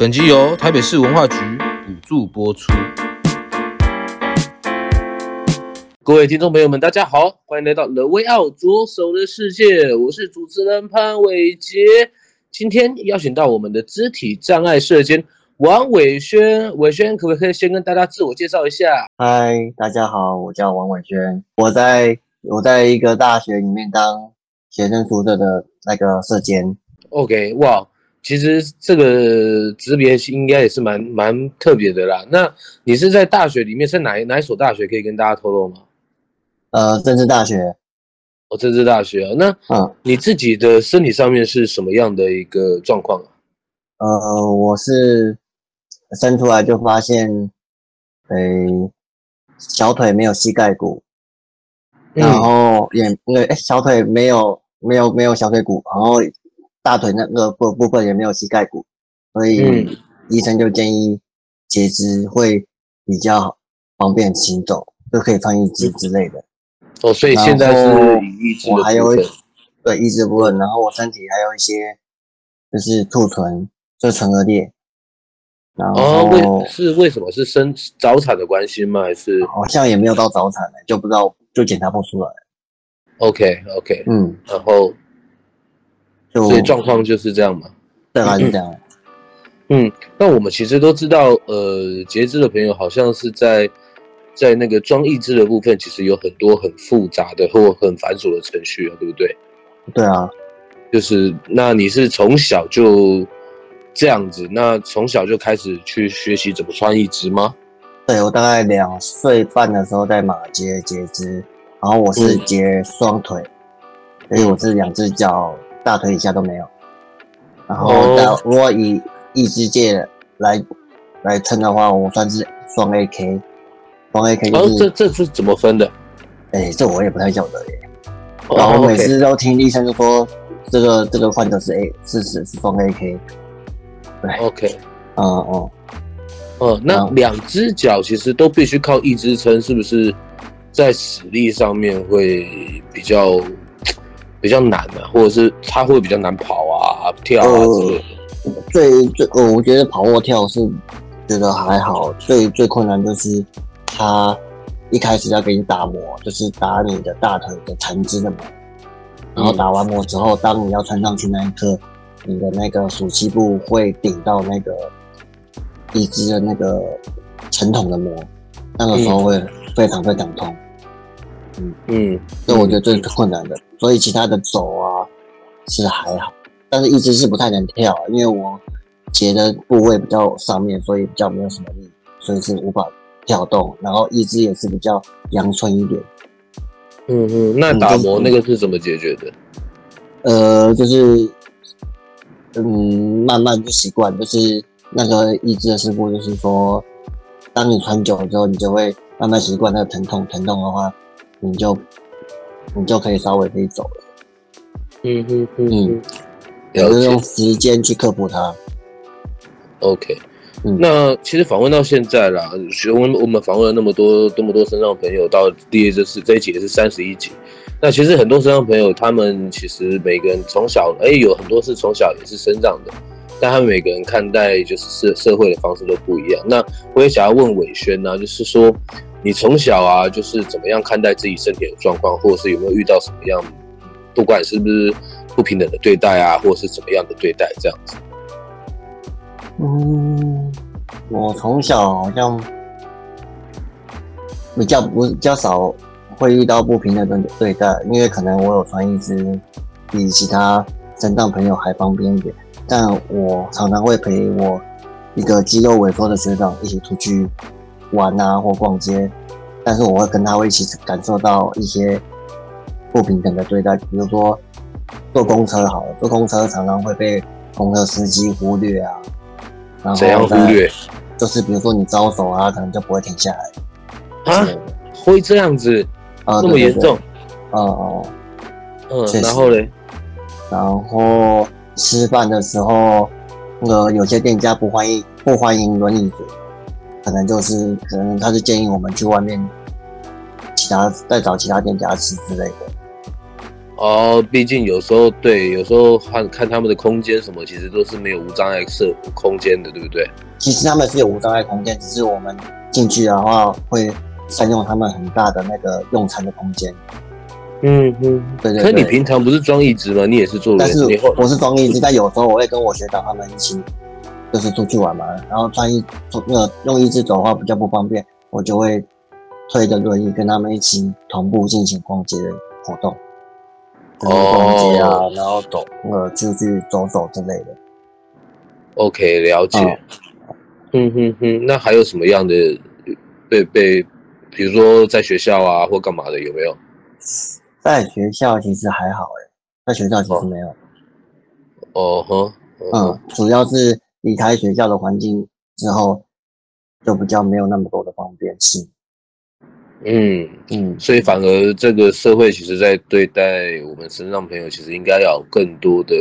本集由台北市文化局补助播出。各位听众朋友们，大家好，欢迎来到 The Way Out 左手的世界，我是主持人潘伟杰。今天邀请到我们的肢体障碍社监王伟轩，伟轩可不可以先跟大家自我介绍一下？嗨，大家好，我叫王伟轩，我在我在一个大学里面当学生宿舍的那个社监。OK，哇。其实这个职别应该也是蛮蛮特别的啦。那你是在大学里面，是哪一哪一所大学？可以跟大家透露吗？呃，政治大学。哦，政治大学啊。那嗯，你自己的身体上面是什么样的一个状况啊？呃，我是生出来就发现，诶，小腿没有膝盖骨，嗯、然后也因为诶小腿没有没有没有小腿骨，然后。大腿那个部部分也没有膝盖骨，所以医生就建议截肢会比较方便行走，就可以放义肢之类的。哦，所以现在是义肢的部分。我还有对义肢部分，然后我身体还有一些就是兔唇，就唇腭裂。然后哦，为是为什么是生早产的关系吗？还是好像也没有到早产的，就不知道就检查不出来。OK OK，嗯，然后。所以状况就是这样嘛？对啊，是这样。嗯，那我们其实都知道，呃，截肢的朋友好像是在在那个装义肢的部分，其实有很多很复杂的或很繁琐的程序啊，对不对？对啊，就是那你是从小就这样子，那从小就开始去学习怎么穿义肢吗？对，我大概两岁半的时候在马街截肢，然后我是截双腿，嗯、所以我是两只脚。大腿以下都没有，然后如果以义肢界来来称的话，我算是双 AK，双 AK 就是、哦、这这是怎么分的？哎，这我也不太晓得耶。然后每次都听医生就说，这个这个患者是 A，是是是双 AK。对，OK，嗯哦，哦，那两只脚其实都必须靠一只撑，是不是？在实力上面会比较。比较难的、啊，或者是他会比较难跑啊、跳啊之类的。呃、最最，呃，我觉得跑或跳是觉得还好，最最困难就是他一开始要给你打磨，就是打你的大腿的残肢的膜，然后打完磨之后，当你要穿上去那一刻，你的那个暑期部会顶到那个义肢的那个沉筒的膜，那个时候会非常非常痛。嗯嗯，这我觉得最困难的。所以其他的走啊是还好，但是一直是不太能跳，因为我截的部位比较上面，所以比较没有什么力，所以是无法跳动。然后一只也是比较阳春一点。嗯嗯，那打磨那个是怎么解决的？呃，就是嗯，慢慢就习惯，就是那个一只的师傅就是说，当你穿久了之后，你就会慢慢习惯那个疼痛，疼痛的话，你就。你就可以稍微可以走了。嗯哼哼，嗯，也是用时间去克服它。OK，嗯，那其实访问到现在啦，我们我们访问了那么多这么多身障朋友，到第一这是这一集也是三十一集。那其实很多身障朋友，他们其实每个人从小，哎、欸，有很多是从小也是生长的，但他们每个人看待就是社社会的方式都不一样。那我也想要问伟轩呢，就是说。你从小啊，就是怎么样看待自己身体的状况，或者是有没有遇到什么样，不管是不是不平等的对待啊，或者是怎么样的对待这样子？嗯，我从小好像比较不较少会遇到不平等的对待，因为可能我有穿义肢，比其他身障朋友还方便一点。但我常常会陪我一个肌肉萎缩的学长一起出去。玩啊，或逛街，但是我会跟他会一起感受到一些不平等的对待，比如说坐公车好了，坐公车常常会被公车司机忽略啊。然后怎样忽略？就是比如说你招手啊，可能就不会停下来。啊？会这样子？啊，那么严重？哦哦。嗯，然后嘞？然后吃饭的时候，那个有些店家不欢迎不欢迎轮椅族，可能就是可能他是建议我们去外面其他再找其他店家吃之类的。哦，毕竟有时候对，有时候看看他们的空间什么，其实都是没有无障碍设空间的，对不对？其实他们是有无障碍空间，只是我们进去的话会占用他们很大的那个用餐的空间。嗯嗯，对对。可是你平常不是装义肢吗？你也是做，但是我是装义肢，但有时候我会跟我学长他们一起，就是出去玩嘛。然后穿衣那个用义肢走的话比较不方便，我就会推着轮椅跟他们一起同步进行逛街的活动。逛街啊，哦、然后走呃出去走走之类的。OK，了解。嗯哼哼，那还有什么样的被被，比如说在学校啊或干嘛的有没有？在学校其实还好哎，在学校其实没有。哦呵，嗯，主要是离开学校的环境之后，就比较没有那么多的方便性。嗯嗯，所以反而这个社会其实在对待我们身障朋友，其实应该要有更多的、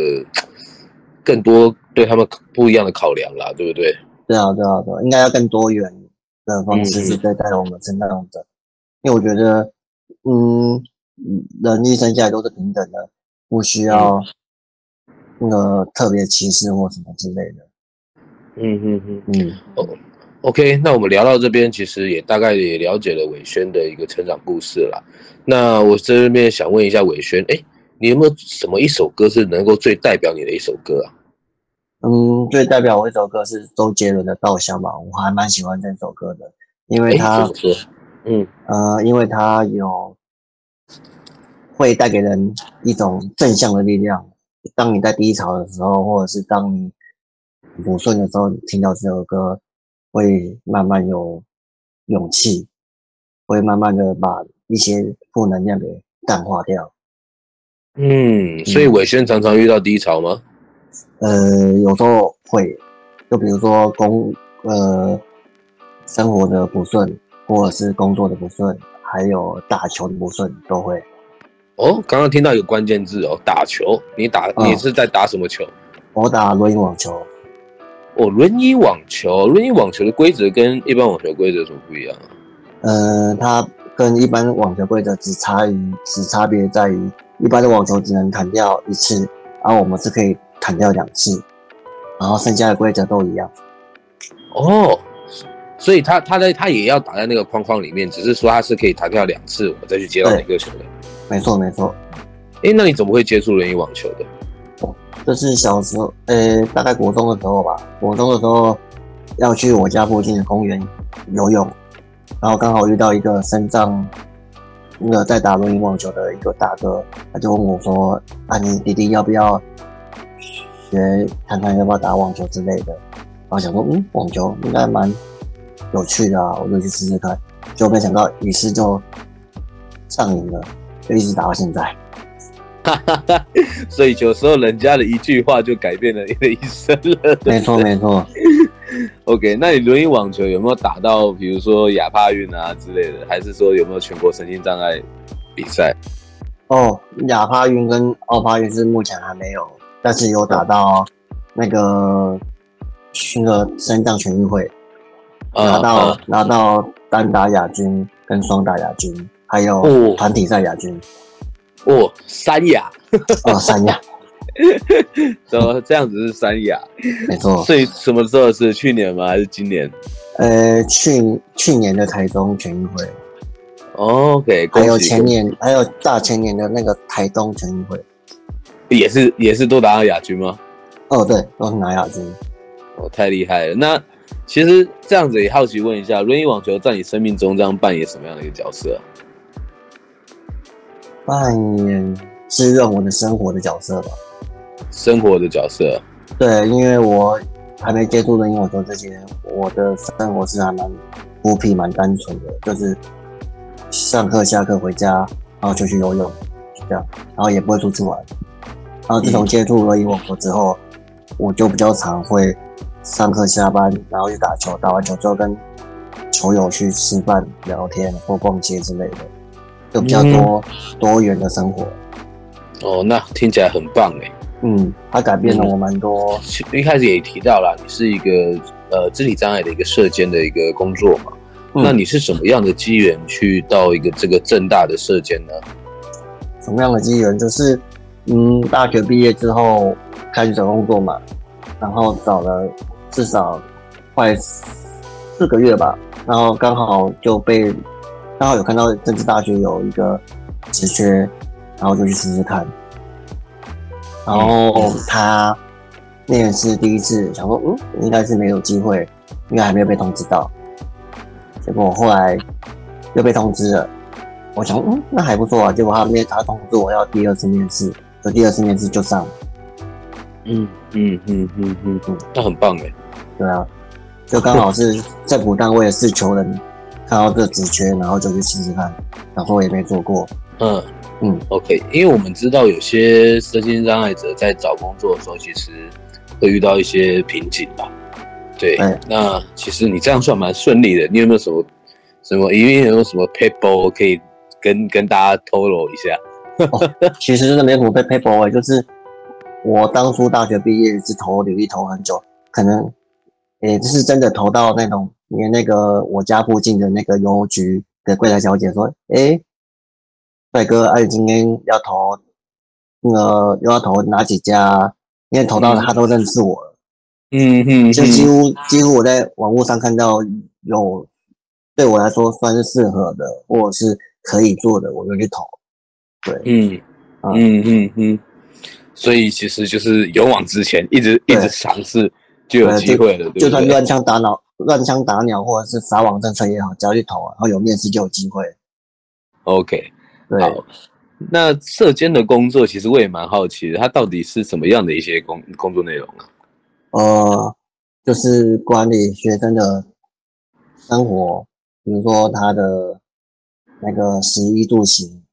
更多对他们不一样的考量啦，对不对？对啊，对啊，对啊，应该要更多元的方式去对待我们身障者，嗯、因为我觉得，嗯。人一生下来都是平等的，不需要那个特别歧视或什么之类的。嗯嗯嗯嗯。哦，OK，那我们聊到这边，其实也大概也了解了伟轩的一个成长故事了。那我这边想问一下伟轩，哎，你有没有什么一首歌是能够最代表你的一首歌啊？嗯，最代表我一首歌是周杰伦的《稻香》吧，我还蛮喜欢这首歌的，因为他，嗯呃，因为他有。会带给人一种正向的力量。当你在低潮的时候，或者是当你不顺的时候，听到这首歌，会慢慢有勇气，会慢慢的把一些负能量给淡化掉。嗯，所以伟轩常常遇到低潮吗？呃，有时候会，就比如说工呃生活的不顺，或者是工作的不顺，还有打球的不顺，都会。哦，刚刚听到一个关键字哦，打球。你打，你是在打什么球？我打轮椅网球。哦，轮椅网球，轮椅网球的规则跟一般网球规则有什么不一样啊？呃，它跟一般网球规则只差于，只差别在于，一般的网球只能弹掉一次，然后我们是可以弹掉两次，然后剩下的规则都一样。哦。所以他他在他也要打在那个框框里面，只是说他是可以弹跳两次，我再去接到哪个球的。没错没错。哎、欸，那你怎么会接触轮椅网球的？哦，这是小时候，呃、欸，大概国中的时候吧。国中的时候要去我家附近的公园游泳，然后刚好遇到一个身障，那个在打轮椅网球的一个大哥，他就问我说：“啊，你弟弟要不要学看看要不要打网球之类的？”然后想说：“嗯，网球应该蛮。”有趣的啊，我就去试试看，就没想到，于是就上瘾了，就一直打到现在。所以有时候人家的一句话就改变了你的一生了。没错没错。OK，那你轮椅网球有没有打到，比如说亚帕运啊之类的，还是说有没有全国神经障碍比赛？哦，亚帕运跟奥帕运是目前还没有，但是有打到那个那个三障全运会。拿到、uh, uh, 拿到单打亚军跟双打亚军，还有团体赛亚军。哦，三亚。哦，三亚。怎么这样子是三亚？没错。所以什么时候是去年吗？还是今年？呃，去去年的台中全运会。OK。还有前年，还有大前年的那个台东全运会，也是也是都拿到亚军吗？哦，对，都是拿亚军。哦，太厉害了。那。其实这样子也好奇问一下，轮椅网球在你生命中这样扮演什么样的一个角色啊？扮演滋润我的生活的角色吧。生活的角色。对，因为我还没接触轮椅网球之前，我的生活是还蛮孤僻、蛮单纯的，就是上课下课回家，然后就去游泳，就这样，然后也不会出去玩。然后自从接触了英文国之后，我就比较常会上课下班，然后去打球，打完球之后跟球友去吃饭、聊天或逛街之类的，就比较多、嗯、多元的生活。哦，那听起来很棒哎。嗯，它改变了我蛮多。一开始也提到了，你是一个呃肢体障碍的一个射监的一个工作嘛。嗯、那你是什么样的机缘去到一个这个正大的射监呢？什么样的机缘？就是嗯，大学毕业之后开始找工作嘛，然后找了至少快四个月吧，然后刚好就被刚好有看到政治大学有一个职缺，然后就去试试看。然后他面试第一次，想说，嗯，应该是没有机会，因为还没有被通知到。结果后来又被通知了，我想，嗯，那还不错啊。结果他面他通知我要第二次面试，就第二次面试就上了。嗯嗯嗯嗯嗯嗯，那很棒哎。对啊，就刚好是政府单位的是求人看到这职缺，然后就去试试看。然后我也没做过。嗯。嗯，OK，因为我们知道有些身心障碍者在找工作的时候，其实会遇到一些瓶颈吧。对，嗯、那其实你这样算蛮顺利的。你有没有什么什么？因为有没有什么 paper 可以跟跟大家透露一下？哦、其实真的没什么 paper 哎，就是我当初大学毕业是投履历投很久，可能也就是真的投到那种连那个我家附近的那个邮局的柜台小姐说，哎。帅哥，哎、啊，今天要投，那个又要投哪几家？因为投到他都认识我了，嗯嗯，就几乎几乎我在网络上看到有对我来说算是适合的，或者是可以做的，我就去投。对，嗯嗯嗯嗯，所以其实就是勇往直前，一直一直尝试就有机会了，就算乱枪打鸟，乱枪打鸟，或者是撒网政策也好，只要去投，然后有面试就有机会。OK。对，好，那社监的工作其实我也蛮好奇的，它到底是什么样的一些工工作内容啊？呃，就是管理学生的生活，比如说他的那个食衣住行，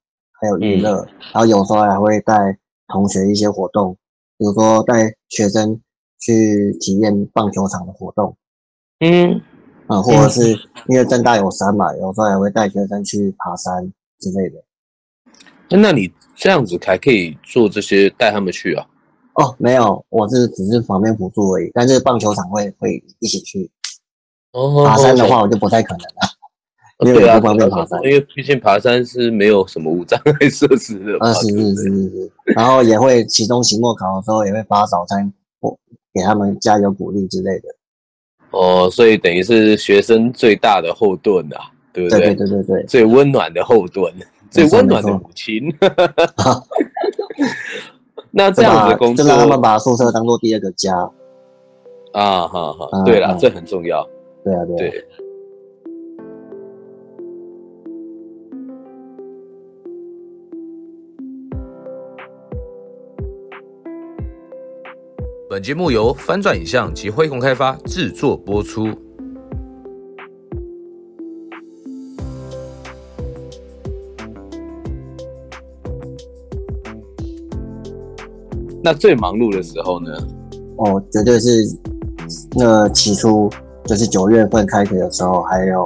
还有娱乐，嗯、然后有时候还会带同学一些活动，比如说带学生去体验棒球场的活动，嗯，啊、呃，或者是因为正大有山嘛，有时候也会带学生去爬山之类的。那你这样子还可以做这些带他们去啊？哦，没有，我是只是旁边辅助而已。但是棒球场会会一起去。哦，爬山的话我就不太可能了，因为不方便爬山。因为毕竟爬山是没有什么无障碍设施的。啊，是是是是是。然后也会期中期末考的时候也会发早餐，或给他们加油鼓励之类的。哦，所以等于是学生最大的后盾啊，对不对？对对对对对，最温暖的后盾。最温暖的母亲，那这样子的工作，就让他们把宿舍当做第二个家啊！好好，对了，这很重要。对啊，对。本节目由翻转影像及辉鸿开发制作播出。那最忙碌的时候呢？哦，绝对是那起初就是九月份开学的时候，还有，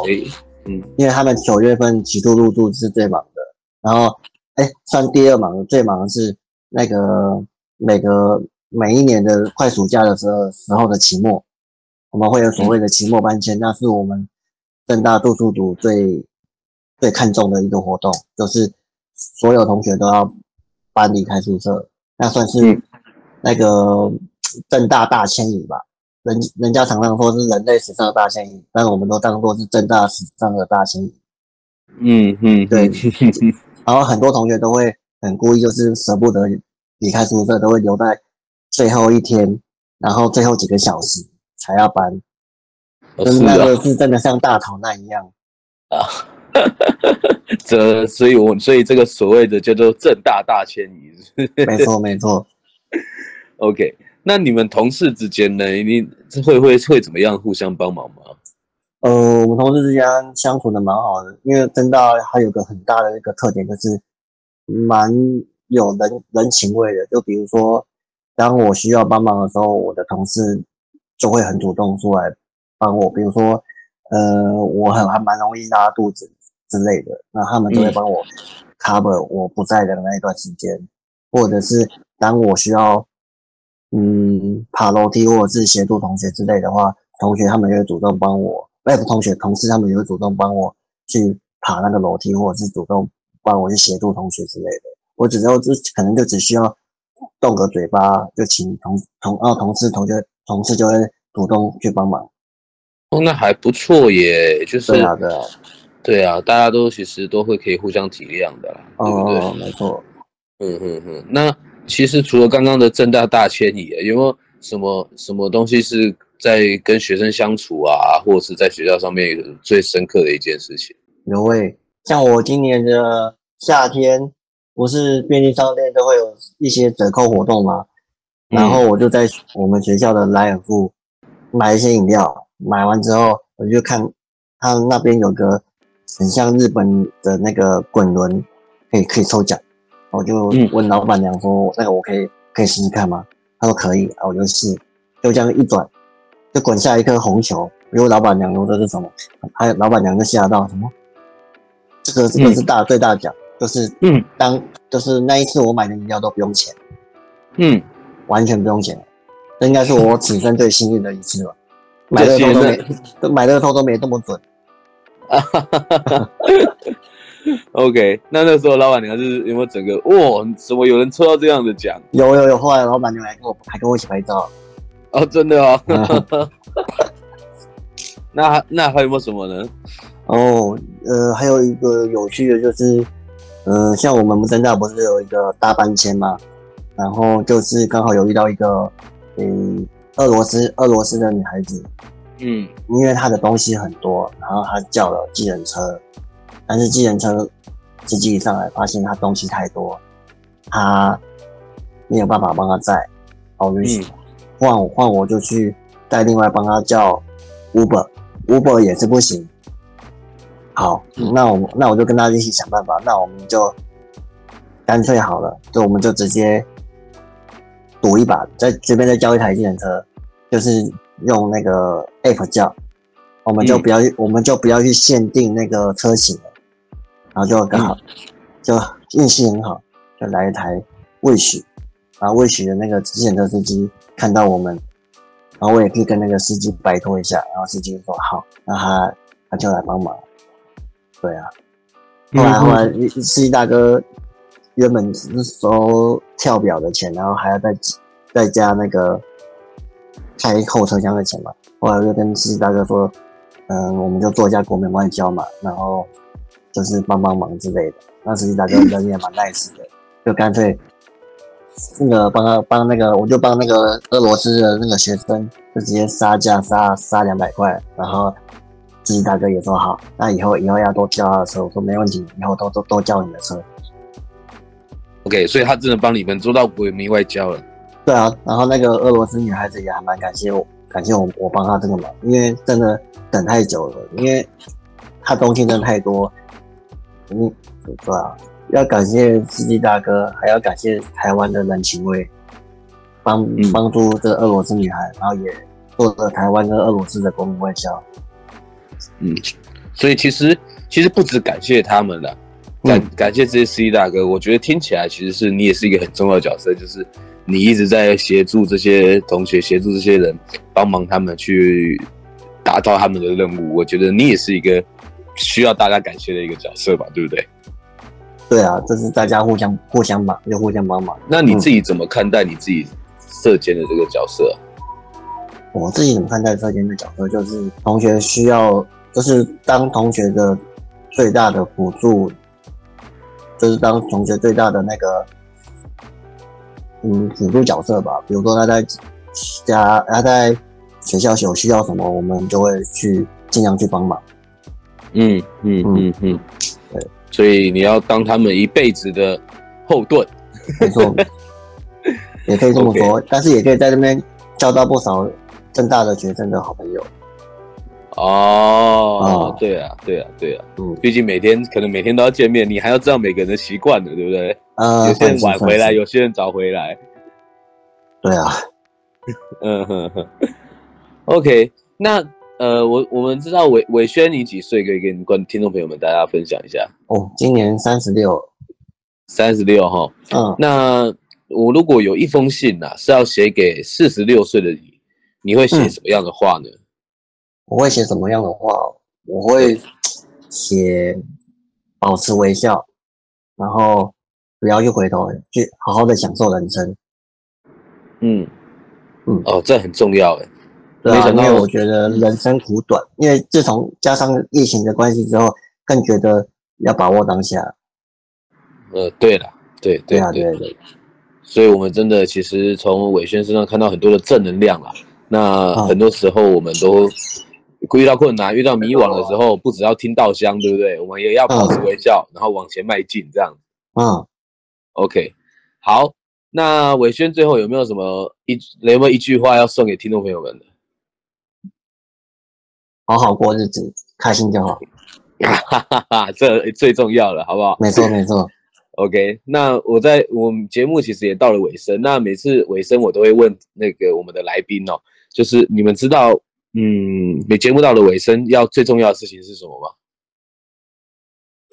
嗯，因为他们九月份起初入住是最忙的，然后，哎，算第二忙，最忙的是那个每个每一年的快暑假的时候时候的期末，我们会有所谓的期末搬迁，那是我们正大住宿组最最看重的一个活动，就是所有同学都要搬离开宿舍，那算是。那个正大大迁移吧，人人家常常说是人类史上的大迁移，但是我们都当做是正大史上的大迁移。嗯嗯，对。然后很多同学都会很故意，就是舍不得离开宿舍，都会留在最后一天，然后最后几个小时才要搬。就是那个是真的像大逃难一样啊。这，所以我所以这个所谓的叫做正大大迁移。没错，没错。OK，那你们同事之间呢？你会会会怎么样互相帮忙吗？呃，我们同事之间相处的蛮好的，因为正大还有个很大的一个特点，就是蛮有人人情味的。就比如说，当我需要帮忙的时候，我的同事就会很主动出来帮我。比如说，呃，我很还蛮容易拉肚子之类的，那他们就会帮我 cover 我不在的那一段时间，或者是当我需要嗯爬楼梯或者是协助同学之类的话，同学他们也会主动帮我。外部同学、同事他们也会主动帮我去爬那个楼梯，或者是主动帮我去协助同学之类的。我只要就可能就只需要动个嘴巴，就请同同啊同事、同学、同事就会主动去帮忙。哦，那还不错耶，就是对啊，对啊，对啊，大家都其实都会可以互相体谅的啦，哦、对不对？没错。嗯嗯嗯。那其实除了刚刚的正大大迁移，有没有什么什么东西是？在跟学生相处啊，或者是在学校上面最深刻的一件事情。有诶，像我今年的夏天，不是便利商店都会有一些折扣活动吗？嗯、然后我就在我们学校的莱尔富买一些饮料，买完之后我就看他那边有个很像日本的那个滚轮，可以可以抽奖，我就问老板娘说：“嗯、那个我可以可以试试看吗？”他说可以，啊，我就试，就这样一转。就滚下一颗红球，因为老板娘说这是什么？还有老板娘就吓到什么？这个这个是大、嗯、最大奖，就是嗯，当就是那一次我买的饮料都不用钱，嗯，完全不用钱，这应该是我此生最幸运的一次吧。买乐透都没，都买乐透都没这么准。哈哈哈哈哈。OK，那那时候老板娘是有没有整个哇？怎么有人抽到这样的奖？有有有，后来老板娘还跟我还跟我一起拍照。哦，真的哦，那那还有没有什么呢？哦，呃，还有一个有趣的就是，呃，像我们政大不是有一个大搬迁嘛，然后就是刚好有遇到一个，嗯，俄罗斯俄罗斯的女孩子，嗯，因为她的东西很多，然后她叫了计程车，但是计程车司机一上来发现她东西太多，她没有办法帮她载，好危险。换我换我就去再另外帮她叫 Uber，Uber 也是不行。好，那我那我就跟他一起想办法。那我们就干脆好了，就我们就直接赌一把，在这边再叫一台计程车，就是用那个 App 叫，我们就不要去，嗯、我们就不要去限定那个车型了，然后就刚好，就运气很好，就来一台 Wish，然后 Wish 的那个计程车司机。看到我们，然后我也可以跟那个司机拜托一下，然后司机说好，那他他就来帮忙。对啊，后来后来司机大哥原本只是收跳表的钱，然后还要再再加那个开后车厢的钱嘛。后来我就跟司机大哥说，嗯，我们就做一下国民外交嘛，然后就是帮帮忙之类的。那司机大哥人也蛮 nice 的，就干脆。那个帮他帮那个，我就帮那个俄罗斯的那个学生，就直接杀价杀杀两百块，然后司机大哥也说好，那以后以后要多叫他的车，我说没问题，以后都都都叫你的车。OK，所以他真的帮你们做到国民外交了。对啊，然后那个俄罗斯女孩子也还蛮感谢我，感谢我我帮她这个忙，因为真的等太久了，因为她东西真的太多，嗯，对啊。要感谢司机大哥，还要感谢台湾的人情味，帮帮助这个俄罗斯女孩，然后也做了台湾跟俄罗斯的国民外交。嗯，所以其实其实不止感谢他们了，感、嗯、感谢这些司机大哥，我觉得听起来其实是你也是一个很重要的角色，就是你一直在协助这些同学，协助这些人，帮忙他们去达到他们的任务。我觉得你也是一个需要大家感谢的一个角色吧，对不对？对啊，就是大家互相互相帮，就互相帮忙。那你自己怎么看待你自己射箭的这个角色？我自己怎么看待舍监的角色？就是同学需要，就是当同学的最大的辅助，就是当同学最大的那个嗯辅助角色吧。比如说他在家，他在学校有需要什么，我们就会去尽量去帮忙。嗯嗯嗯嗯。对所以你要当他们一辈子的后盾，没错，也可以这么说。Okay. 但是也可以在这边交到不少政大的学生的好朋友。哦，对啊，对啊，对啊，嗯，毕竟每天可能每天都要见面，你还要知道每个人的习惯的，对不对？呃，有些人晚回来，有些人早回来。对啊，嗯哼哼。OK，那呃，我我们知道伟伟轩你几岁？可以跟观听众朋友们大家分享一下。哦，今年三十六，三十六哈。嗯，那我如果有一封信呐、啊，是要写给四十六岁的你，你会写什么样的话呢？嗯我会写什么样的话？我会写保持微笑，然后不要去回头，去好好的享受人生。嗯嗯，哦，这很重要哎。对啊，因为我觉得人生苦短，因为自从加上疫情的关系之后，更觉得要把握当下。呃，对了，对对啊，对对。所以我们真的其实从伟轩身上看到很多的正能量啊。那很多时候我们都。遇到困难、遇到迷惘的时候，不只要听稻香，对不对？我们也要保持微笑，嗯、然后往前迈进，这样。嗯，OK，好。那伟轩最后有没有什么一有没有一句话要送给听众朋友们的？好好过日子，开心就好。哈哈哈，这最重要了，好不好？没错，没错。OK，那我在我们节目其实也到了尾声。那每次尾声我都会问那个我们的来宾哦，就是你们知道。嗯，你节目到了尾声，要最重要的事情是什么吗？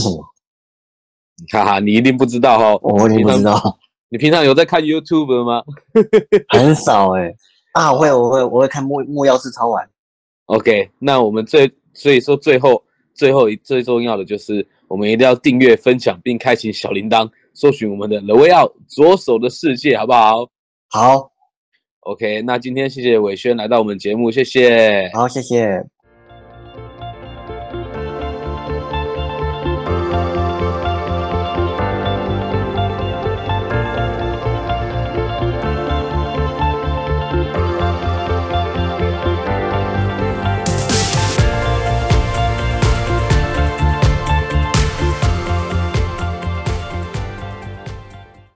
嗯，哈哈，你一定不知道哈、哦。我也不知道。你平常有在看 YouTube 吗？很少哎、欸。啊，我会，我会，我会看木木曜4超玩。OK，那我们最所以说最后最后一最重要的就是我们一定要订阅、分享并开启小铃铛，搜寻我们的 The Way Out 左手的世界，好不好？好。OK，那今天谢谢伟轩来到我们节目，谢谢。好，谢谢。